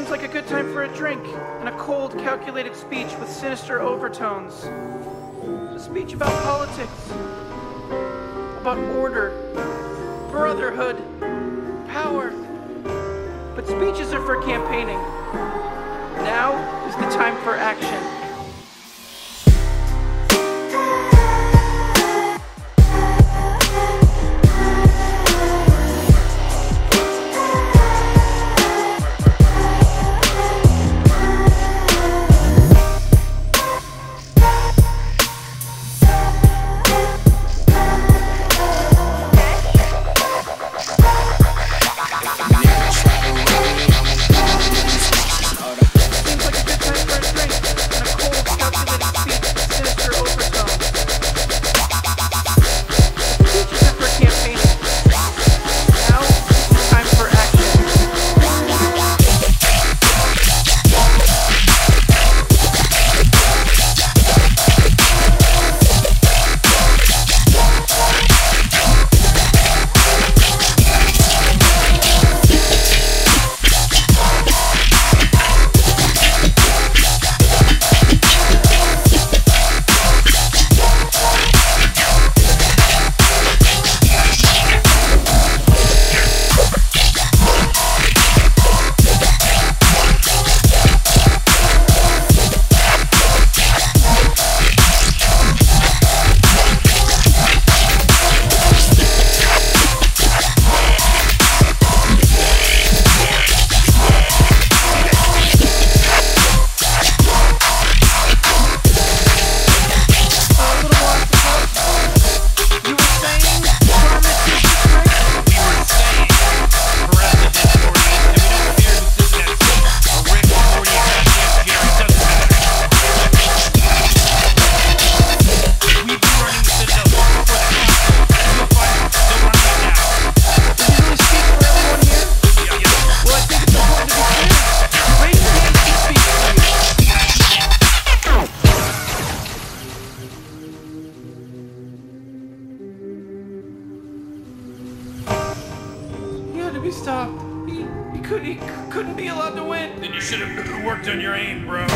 seems like a good time for a drink and a cold, calculated speech with sinister overtones. A speech about politics, about order, brotherhood, power. But speeches are for campaigning. Now is the time for action. To be stopped. He, he, could, he couldn't be allowed to win. Then you should have worked on your aim, bro.